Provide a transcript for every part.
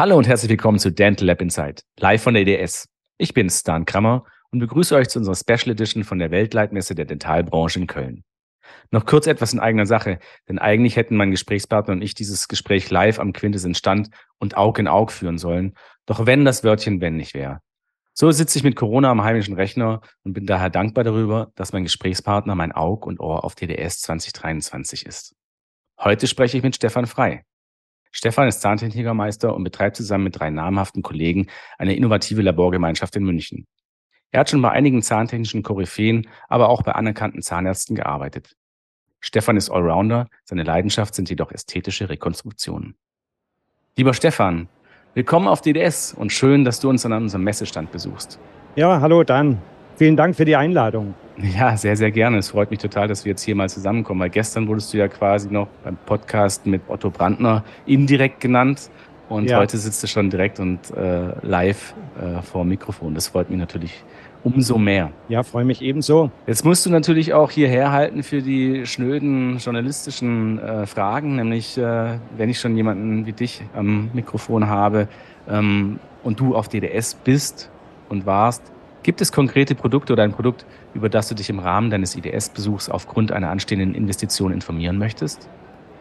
Hallo und herzlich willkommen zu Dental Lab Insight, live von der EDS. Ich bin Stan Krammer und begrüße euch zu unserer Special Edition von der Weltleitmesse der Dentalbranche in Köln. Noch kurz etwas in eigener Sache, denn eigentlich hätten mein Gesprächspartner und ich dieses Gespräch live am Quintessens Stand und Aug in Aug führen sollen. Doch wenn das Wörtchen wenn nicht wäre. So sitze ich mit Corona am heimischen Rechner und bin daher dankbar darüber, dass mein Gesprächspartner mein Aug und Ohr auf TDS 2023 ist. Heute spreche ich mit Stefan Frei. Stefan ist Zahntechnikermeister und betreibt zusammen mit drei namhaften Kollegen eine innovative Laborgemeinschaft in München. Er hat schon bei einigen zahntechnischen Koryphäen, aber auch bei anerkannten Zahnärzten gearbeitet. Stefan ist Allrounder, seine Leidenschaft sind jedoch ästhetische Rekonstruktionen. Lieber Stefan, willkommen auf DDS und schön, dass du uns an unserem Messestand besuchst. Ja, hallo Dan. Vielen Dank für die Einladung. Ja, sehr, sehr gerne. Es freut mich total, dass wir jetzt hier mal zusammenkommen, weil gestern wurdest du ja quasi noch beim Podcast mit Otto Brandner indirekt genannt und ja. heute sitzt du schon direkt und äh, live äh, vor dem Mikrofon. Das freut mich natürlich umso mehr. Ja, freue mich ebenso. Jetzt musst du natürlich auch hierher halten für die schnöden journalistischen äh, Fragen, nämlich äh, wenn ich schon jemanden wie dich am Mikrofon habe ähm, und du auf DDS bist und warst, Gibt es konkrete Produkte oder ein Produkt, über das du dich im Rahmen deines IDS-Besuchs aufgrund einer anstehenden Investition informieren möchtest?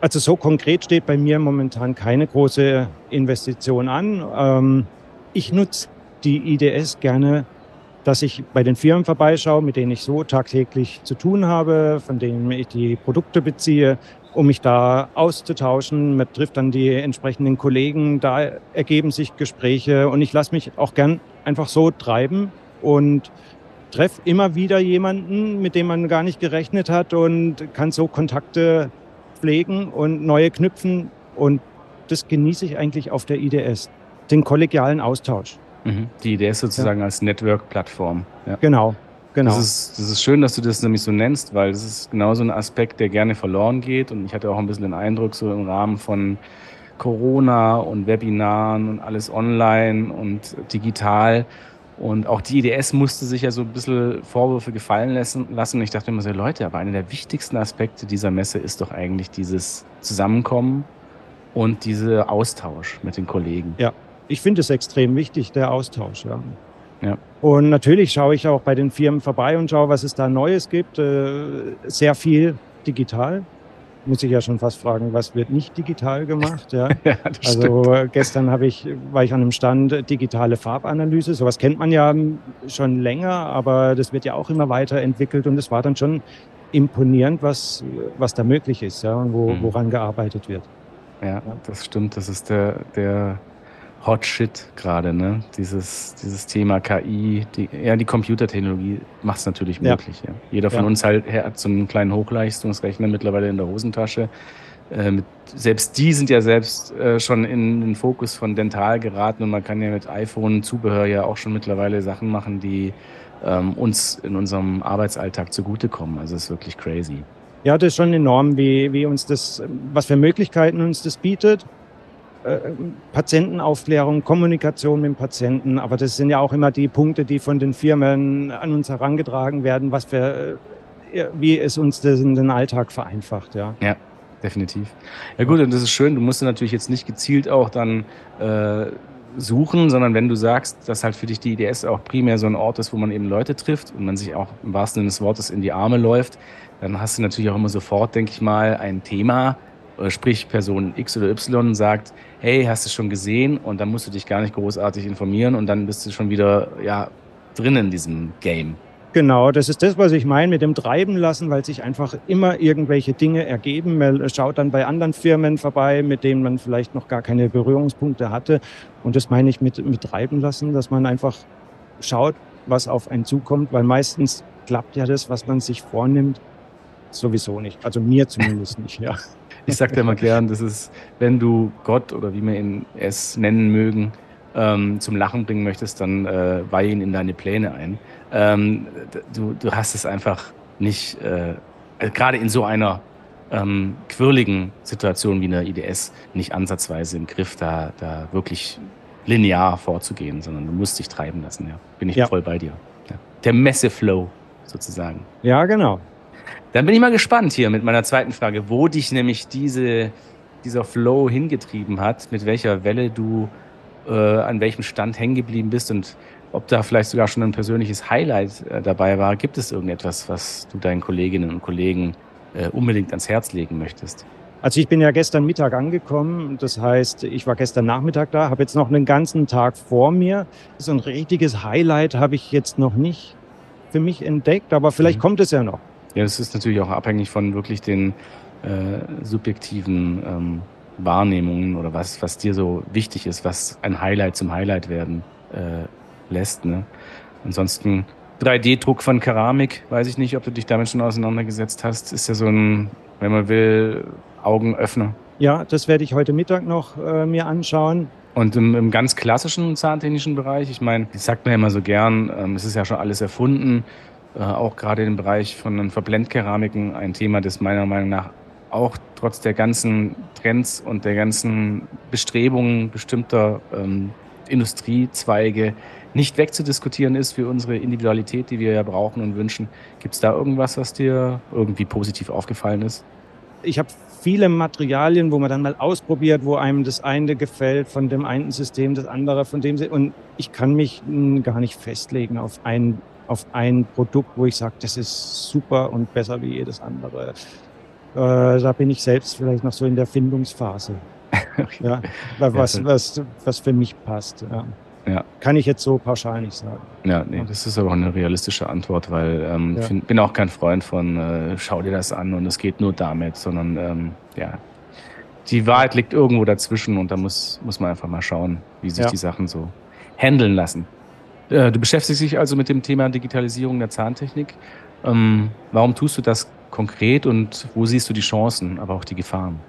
Also so konkret steht bei mir momentan keine große Investition an. Ähm, ich nutze die IDS gerne, dass ich bei den Firmen vorbeischaue, mit denen ich so tagtäglich zu tun habe, von denen ich die Produkte beziehe, um mich da auszutauschen. Man trifft dann die entsprechenden Kollegen, da ergeben sich Gespräche und ich lasse mich auch gern einfach so treiben und treffe immer wieder jemanden, mit dem man gar nicht gerechnet hat und kann so Kontakte pflegen und neue knüpfen. Und das genieße ich eigentlich auf der IDS, den kollegialen Austausch. Mhm. Die IDS sozusagen ja. als Network-Plattform. Ja. Genau. Genau. Das ist, das ist schön, dass du das nämlich so nennst, weil das ist genau so ein Aspekt, der gerne verloren geht. Und ich hatte auch ein bisschen den Eindruck, so im Rahmen von Corona und Webinaren und alles online und digital, und auch die IDS musste sich ja so ein bisschen Vorwürfe gefallen lassen. Und ich dachte immer so, Leute, aber einer der wichtigsten Aspekte dieser Messe ist doch eigentlich dieses Zusammenkommen und dieser Austausch mit den Kollegen. Ja, ich finde es extrem wichtig, der Austausch. Ja. ja. Und natürlich schaue ich auch bei den Firmen vorbei und schaue, was es da Neues gibt. Äh, sehr viel digital muss ich ja schon fast fragen, was wird nicht digital gemacht? Ja, ja also stimmt. gestern habe ich, war ich an einem Stand digitale Farbanalyse. Sowas kennt man ja schon länger, aber das wird ja auch immer weiterentwickelt und es war dann schon imponierend, was, was da möglich ist, ja, und wo, mhm. woran gearbeitet wird. Ja, das stimmt. Das ist der, der Hot Shit gerade, ne? Dieses, dieses Thema KI, die, ja, die Computertechnologie macht es natürlich möglich. Ja. Jeder von ja. uns halt hat so einen kleinen Hochleistungsrechner mittlerweile in der Hosentasche. Äh, mit, selbst die sind ja selbst äh, schon in den Fokus von Dental geraten und man kann ja mit iPhone-Zubehör ja auch schon mittlerweile Sachen machen, die ähm, uns in unserem Arbeitsalltag zugutekommen. Also es ist wirklich crazy. Ja, das ist schon enorm, wie, wie uns das, was für Möglichkeiten uns das bietet. Äh, Patientenaufklärung, Kommunikation mit dem Patienten, aber das sind ja auch immer die Punkte, die von den Firmen an uns herangetragen werden, was wir, äh, wie es uns den Alltag vereinfacht, ja. Ja, definitiv. Ja gut, und das ist schön, du musst natürlich jetzt nicht gezielt auch dann äh, suchen, sondern wenn du sagst, dass halt für dich die IDS auch primär so ein Ort ist, wo man eben Leute trifft und man sich auch im wahrsten Sinne des Wortes in die Arme läuft, dann hast du natürlich auch immer sofort, denke ich mal, ein Thema, sprich Person X oder Y sagt, hey, hast du schon gesehen? Und dann musst du dich gar nicht großartig informieren und dann bist du schon wieder ja, drin in diesem Game. Genau, das ist das, was ich meine mit dem Treiben lassen, weil sich einfach immer irgendwelche Dinge ergeben. Man schaut dann bei anderen Firmen vorbei, mit denen man vielleicht noch gar keine Berührungspunkte hatte. Und das meine ich mit, mit Treiben lassen, dass man einfach schaut, was auf einen zukommt, weil meistens klappt ja das, was man sich vornimmt, sowieso nicht. Also mir zumindest nicht, ja. Ich sage dir mal gern, das ist, wenn du Gott oder wie wir ihn es nennen mögen, ähm, zum Lachen bringen möchtest, dann äh, weihe ihn in deine Pläne ein. Ähm, du, du hast es einfach nicht, äh, gerade in so einer ähm, quirligen Situation wie in der IDS, nicht ansatzweise im Griff, da, da wirklich linear vorzugehen, sondern du musst dich treiben lassen. Ja. Bin ich ja. voll bei dir. Ja. Der Messeflow sozusagen. Ja, genau. Dann bin ich mal gespannt hier mit meiner zweiten Frage, wo dich nämlich diese, dieser Flow hingetrieben hat, mit welcher Welle du äh, an welchem Stand hängen geblieben bist und ob da vielleicht sogar schon ein persönliches Highlight äh, dabei war. Gibt es irgendetwas, was du deinen Kolleginnen und Kollegen äh, unbedingt ans Herz legen möchtest? Also ich bin ja gestern Mittag angekommen, das heißt, ich war gestern Nachmittag da, habe jetzt noch einen ganzen Tag vor mir. So ein richtiges Highlight habe ich jetzt noch nicht für mich entdeckt, aber vielleicht mhm. kommt es ja noch. Ja, das ist natürlich auch abhängig von wirklich den äh, subjektiven ähm, Wahrnehmungen oder was, was dir so wichtig ist, was ein Highlight zum Highlight werden äh, lässt. Ne? Ansonsten 3D-Druck von Keramik, weiß ich nicht, ob du dich damit schon auseinandergesetzt hast, ist ja so ein, wenn man will, Augenöffner. Ja, das werde ich heute Mittag noch äh, mir anschauen. Und im, im, ganz klassischen zahntechnischen Bereich, ich meine, das sagt man ja immer so gern, ähm, es ist ja schon alles erfunden, auch gerade im Bereich von Verblendkeramiken ein Thema, das meiner Meinung nach auch trotz der ganzen Trends und der ganzen Bestrebungen bestimmter ähm, Industriezweige nicht wegzudiskutieren ist für unsere Individualität, die wir ja brauchen und wünschen. Gibt es da irgendwas, was dir irgendwie positiv aufgefallen ist? Ich habe viele Materialien, wo man dann mal ausprobiert, wo einem das eine gefällt von dem einen System, das andere von dem. Und ich kann mich gar nicht festlegen auf ein, auf ein Produkt, wo ich sage, das ist super und besser wie jedes andere. Äh, da bin ich selbst vielleicht noch so in der Findungsphase. ja, was, was, was für mich passt. Ja. Ja. Kann ich jetzt so pauschal nicht sagen. Ja, nee, das ist aber auch eine realistische Antwort, weil ähm, ja. ich bin auch kein Freund von äh, schau dir das an und es geht nur damit, sondern ähm, ja, die Wahrheit liegt irgendwo dazwischen und da muss, muss man einfach mal schauen, wie sich ja. die Sachen so handeln lassen. Äh, du beschäftigst dich also mit dem Thema Digitalisierung der Zahntechnik. Ähm, warum tust du das konkret und wo siehst du die Chancen, aber auch die Gefahren?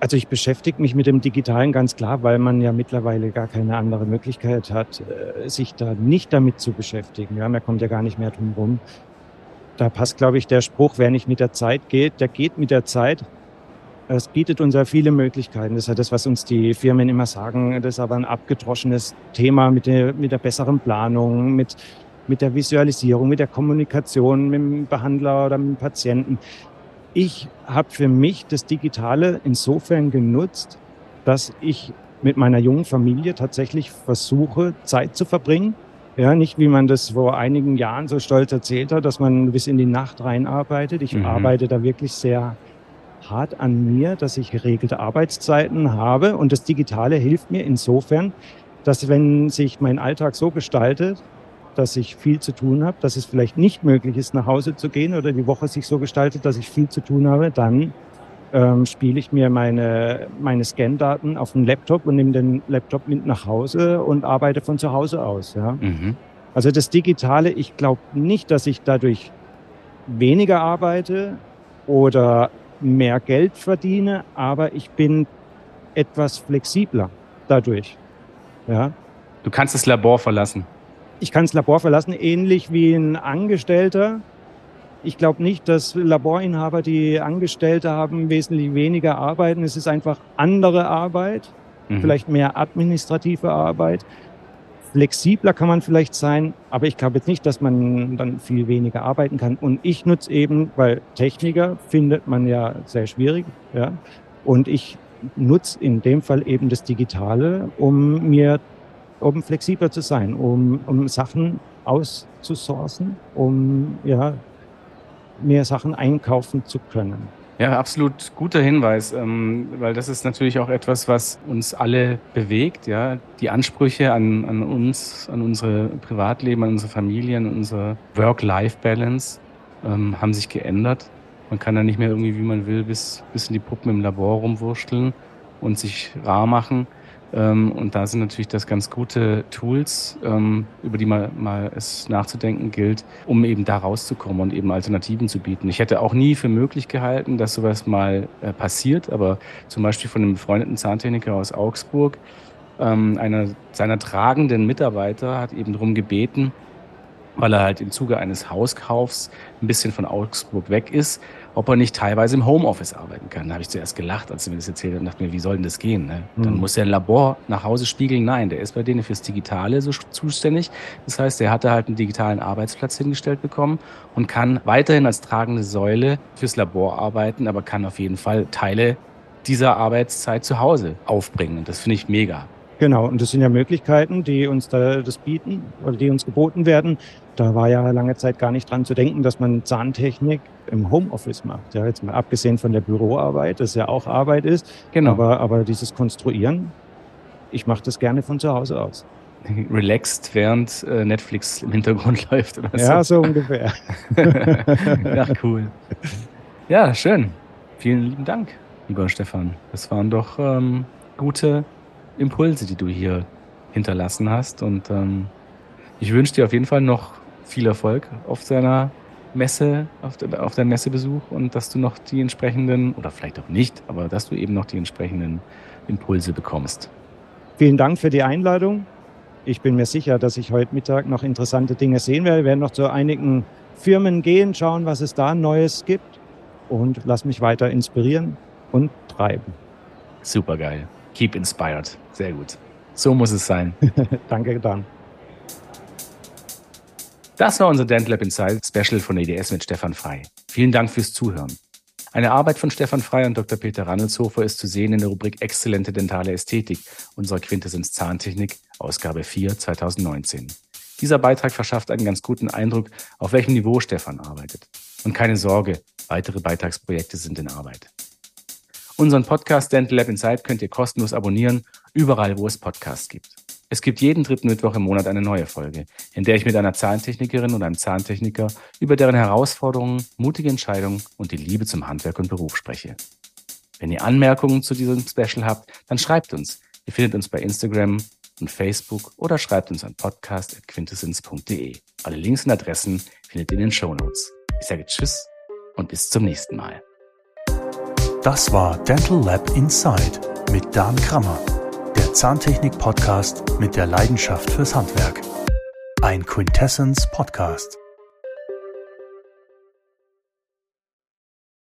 Also ich beschäftige mich mit dem Digitalen ganz klar, weil man ja mittlerweile gar keine andere Möglichkeit hat, äh, sich da nicht damit zu beschäftigen. Ja, man kommt ja gar nicht mehr drum rum. Da passt, glaube ich, der Spruch, wer nicht mit der Zeit geht, der geht mit der Zeit. Es bietet uns ja viele Möglichkeiten. Das ist ja das, was uns die Firmen immer sagen. Das ist aber ein abgedroschenes Thema mit der, mit der besseren Planung, mit, mit der Visualisierung, mit der Kommunikation mit dem Behandler oder mit dem Patienten ich habe für mich das Digitale insofern genutzt, dass ich mit meiner jungen Familie tatsächlich versuche, Zeit zu verbringen. Ja, nicht wie man das vor einigen Jahren so stolz erzählt hat, dass man bis in die Nacht reinarbeitet. Ich mhm. arbeite da wirklich sehr hart an mir, dass ich geregelte Arbeitszeiten habe. Und das Digitale hilft mir insofern, dass wenn sich mein Alltag so gestaltet, dass ich viel zu tun habe, dass es vielleicht nicht möglich ist, nach Hause zu gehen oder die Woche sich so gestaltet, dass ich viel zu tun habe, dann ähm, spiele ich mir meine, meine Scan-Daten auf den Laptop und nehme den Laptop mit nach Hause und arbeite von zu Hause aus. Ja? Mhm. Also das Digitale, ich glaube nicht, dass ich dadurch weniger arbeite oder mehr Geld verdiene, aber ich bin etwas flexibler dadurch. Ja? Du kannst das Labor verlassen ich kann das Labor verlassen, ähnlich wie ein Angestellter. Ich glaube nicht, dass Laborinhaber, die Angestellte haben, wesentlich weniger arbeiten. Es ist einfach andere Arbeit, mhm. vielleicht mehr administrative Arbeit. Flexibler kann man vielleicht sein, aber ich glaube jetzt nicht, dass man dann viel weniger arbeiten kann. Und ich nutze eben, weil Techniker findet man ja sehr schwierig, ja. Und ich nutze in dem Fall eben das Digitale, um mir um flexibler zu sein, um, um Sachen auszusourcen, um ja, mehr Sachen einkaufen zu können. Ja, absolut guter Hinweis, ähm, weil das ist natürlich auch etwas, was uns alle bewegt. Ja, die Ansprüche an, an uns, an unsere Privatleben, an unsere Familien, an unsere Work-Life-Balance ähm, haben sich geändert. Man kann da nicht mehr irgendwie, wie man will, bis, bis in die Puppen im Labor rumwurschteln und sich rar machen, und da sind natürlich das ganz gute Tools, ähm, über die mal, mal es nachzudenken gilt, um eben da rauszukommen und eben Alternativen zu bieten. Ich hätte auch nie für möglich gehalten, dass sowas mal äh, passiert, aber zum Beispiel von einem befreundeten Zahntechniker aus Augsburg, ähm, einer seiner tragenden Mitarbeiter hat eben darum gebeten, weil er halt im Zuge eines Hauskaufs ein bisschen von Augsburg weg ist, ob er nicht teilweise im Homeoffice arbeiten kann. Da habe ich zuerst gelacht, als er mir das erzählt hat und dachte mir, wie soll denn das gehen? Ne? Mhm. Dann muss er ein Labor nach Hause spiegeln. Nein, der ist bei denen fürs Digitale so zuständig. Das heißt, er hatte halt einen digitalen Arbeitsplatz hingestellt bekommen und kann weiterhin als tragende Säule fürs Labor arbeiten, aber kann auf jeden Fall Teile dieser Arbeitszeit zu Hause aufbringen. Und das finde ich mega. Genau, und das sind ja Möglichkeiten, die uns da das bieten oder die uns geboten werden. Da war ja lange Zeit gar nicht dran zu denken, dass man Zahntechnik im Homeoffice macht. Ja, jetzt mal abgesehen von der Büroarbeit, das ja auch Arbeit ist. Genau. Aber, aber dieses Konstruieren, ich mache das gerne von zu Hause aus. Relaxed, während äh, Netflix im Hintergrund läuft oder so. Ja, so ungefähr. ja, cool. Ja, schön. Vielen lieben Dank, lieber Stefan. Das waren doch ähm, gute Impulse, die du hier hinterlassen hast. Und ähm, ich wünsche dir auf jeden Fall noch viel Erfolg auf deiner Messe, auf, de, auf deinem Messebesuch und dass du noch die entsprechenden, oder vielleicht auch nicht, aber dass du eben noch die entsprechenden Impulse bekommst. Vielen Dank für die Einladung. Ich bin mir sicher, dass ich heute Mittag noch interessante Dinge sehen werde. Wir werden noch zu einigen Firmen gehen, schauen, was es da Neues gibt und lass mich weiter inspirieren und treiben. Super geil. Keep inspired. Sehr gut. So muss es sein. Danke, Dan. Das war unser Dental Lab Inside Special von EDS mit Stefan Frei. Vielen Dank fürs Zuhören. Eine Arbeit von Stefan Frei und Dr. Peter Rannelshofer ist zu sehen in der Rubrik Exzellente dentale Ästhetik unserer Quintessenz Zahntechnik, Ausgabe 4 2019. Dieser Beitrag verschafft einen ganz guten Eindruck, auf welchem Niveau Stefan arbeitet. Und keine Sorge, weitere Beitragsprojekte sind in Arbeit. Unseren Podcast Dental Lab Inside könnt ihr kostenlos abonnieren, überall wo es Podcasts gibt. Es gibt jeden dritten Mittwoch im Monat eine neue Folge, in der ich mit einer Zahntechnikerin oder einem Zahntechniker über deren Herausforderungen, mutige Entscheidungen und die Liebe zum Handwerk und Beruf spreche. Wenn ihr Anmerkungen zu diesem Special habt, dann schreibt uns. Ihr findet uns bei Instagram und Facebook oder schreibt uns an podcast.quintessence.de. Alle Links und Adressen findet ihr in den Show Notes. Ich sage Tschüss und bis zum nächsten Mal. Das war Dental Lab Inside mit Dan Krammer, Zahntechnik-Podcast mit der Leidenschaft fürs Handwerk. Ein Quintessence Podcast.